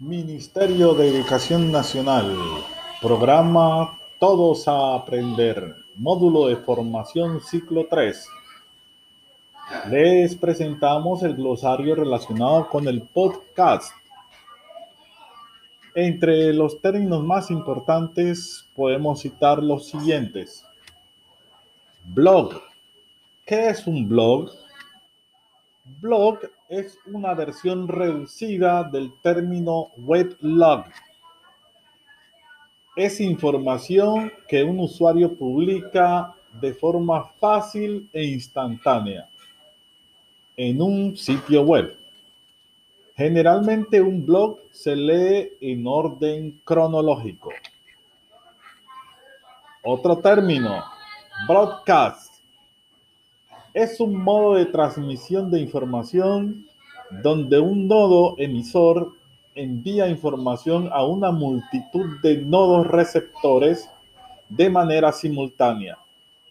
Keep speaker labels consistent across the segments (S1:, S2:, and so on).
S1: Ministerio de Educación Nacional, programa Todos a Aprender, módulo de formación ciclo 3. Les presentamos el glosario relacionado con el podcast. Entre los términos más importantes podemos citar los siguientes. Blog. ¿Qué es un blog? Blog es una versión reducida del término weblog. Es información que un usuario publica de forma fácil e instantánea en un sitio web. Generalmente un blog se lee en orden cronológico. Otro término, broadcast es un modo de transmisión de información donde un nodo emisor envía información a una multitud de nodos receptores de manera simultánea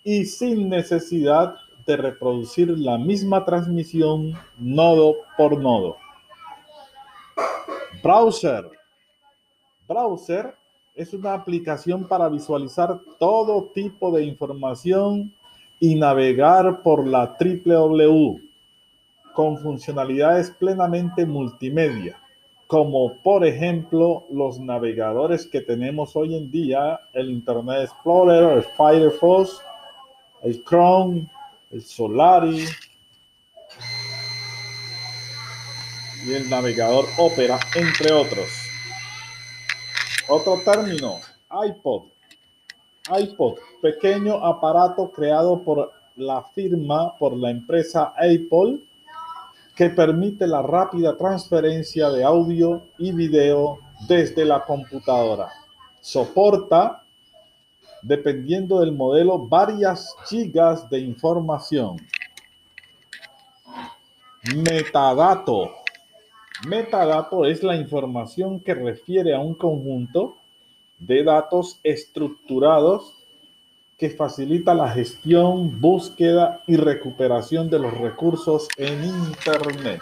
S1: y sin necesidad de reproducir la misma transmisión nodo por nodo. Browser. Browser es una aplicación para visualizar todo tipo de información y navegar por la www con funcionalidades plenamente multimedia, como por ejemplo los navegadores que tenemos hoy en día, el Internet Explorer, el Firefox, el Chrome, el Solari y el navegador Opera, entre otros. Otro término, iPod iPod, pequeño aparato creado por la firma, por la empresa Apple, que permite la rápida transferencia de audio y video desde la computadora. Soporta, dependiendo del modelo, varias gigas de información. Metadato. Metadato es la información que refiere a un conjunto de datos estructurados que facilita la gestión, búsqueda y recuperación de los recursos en Internet.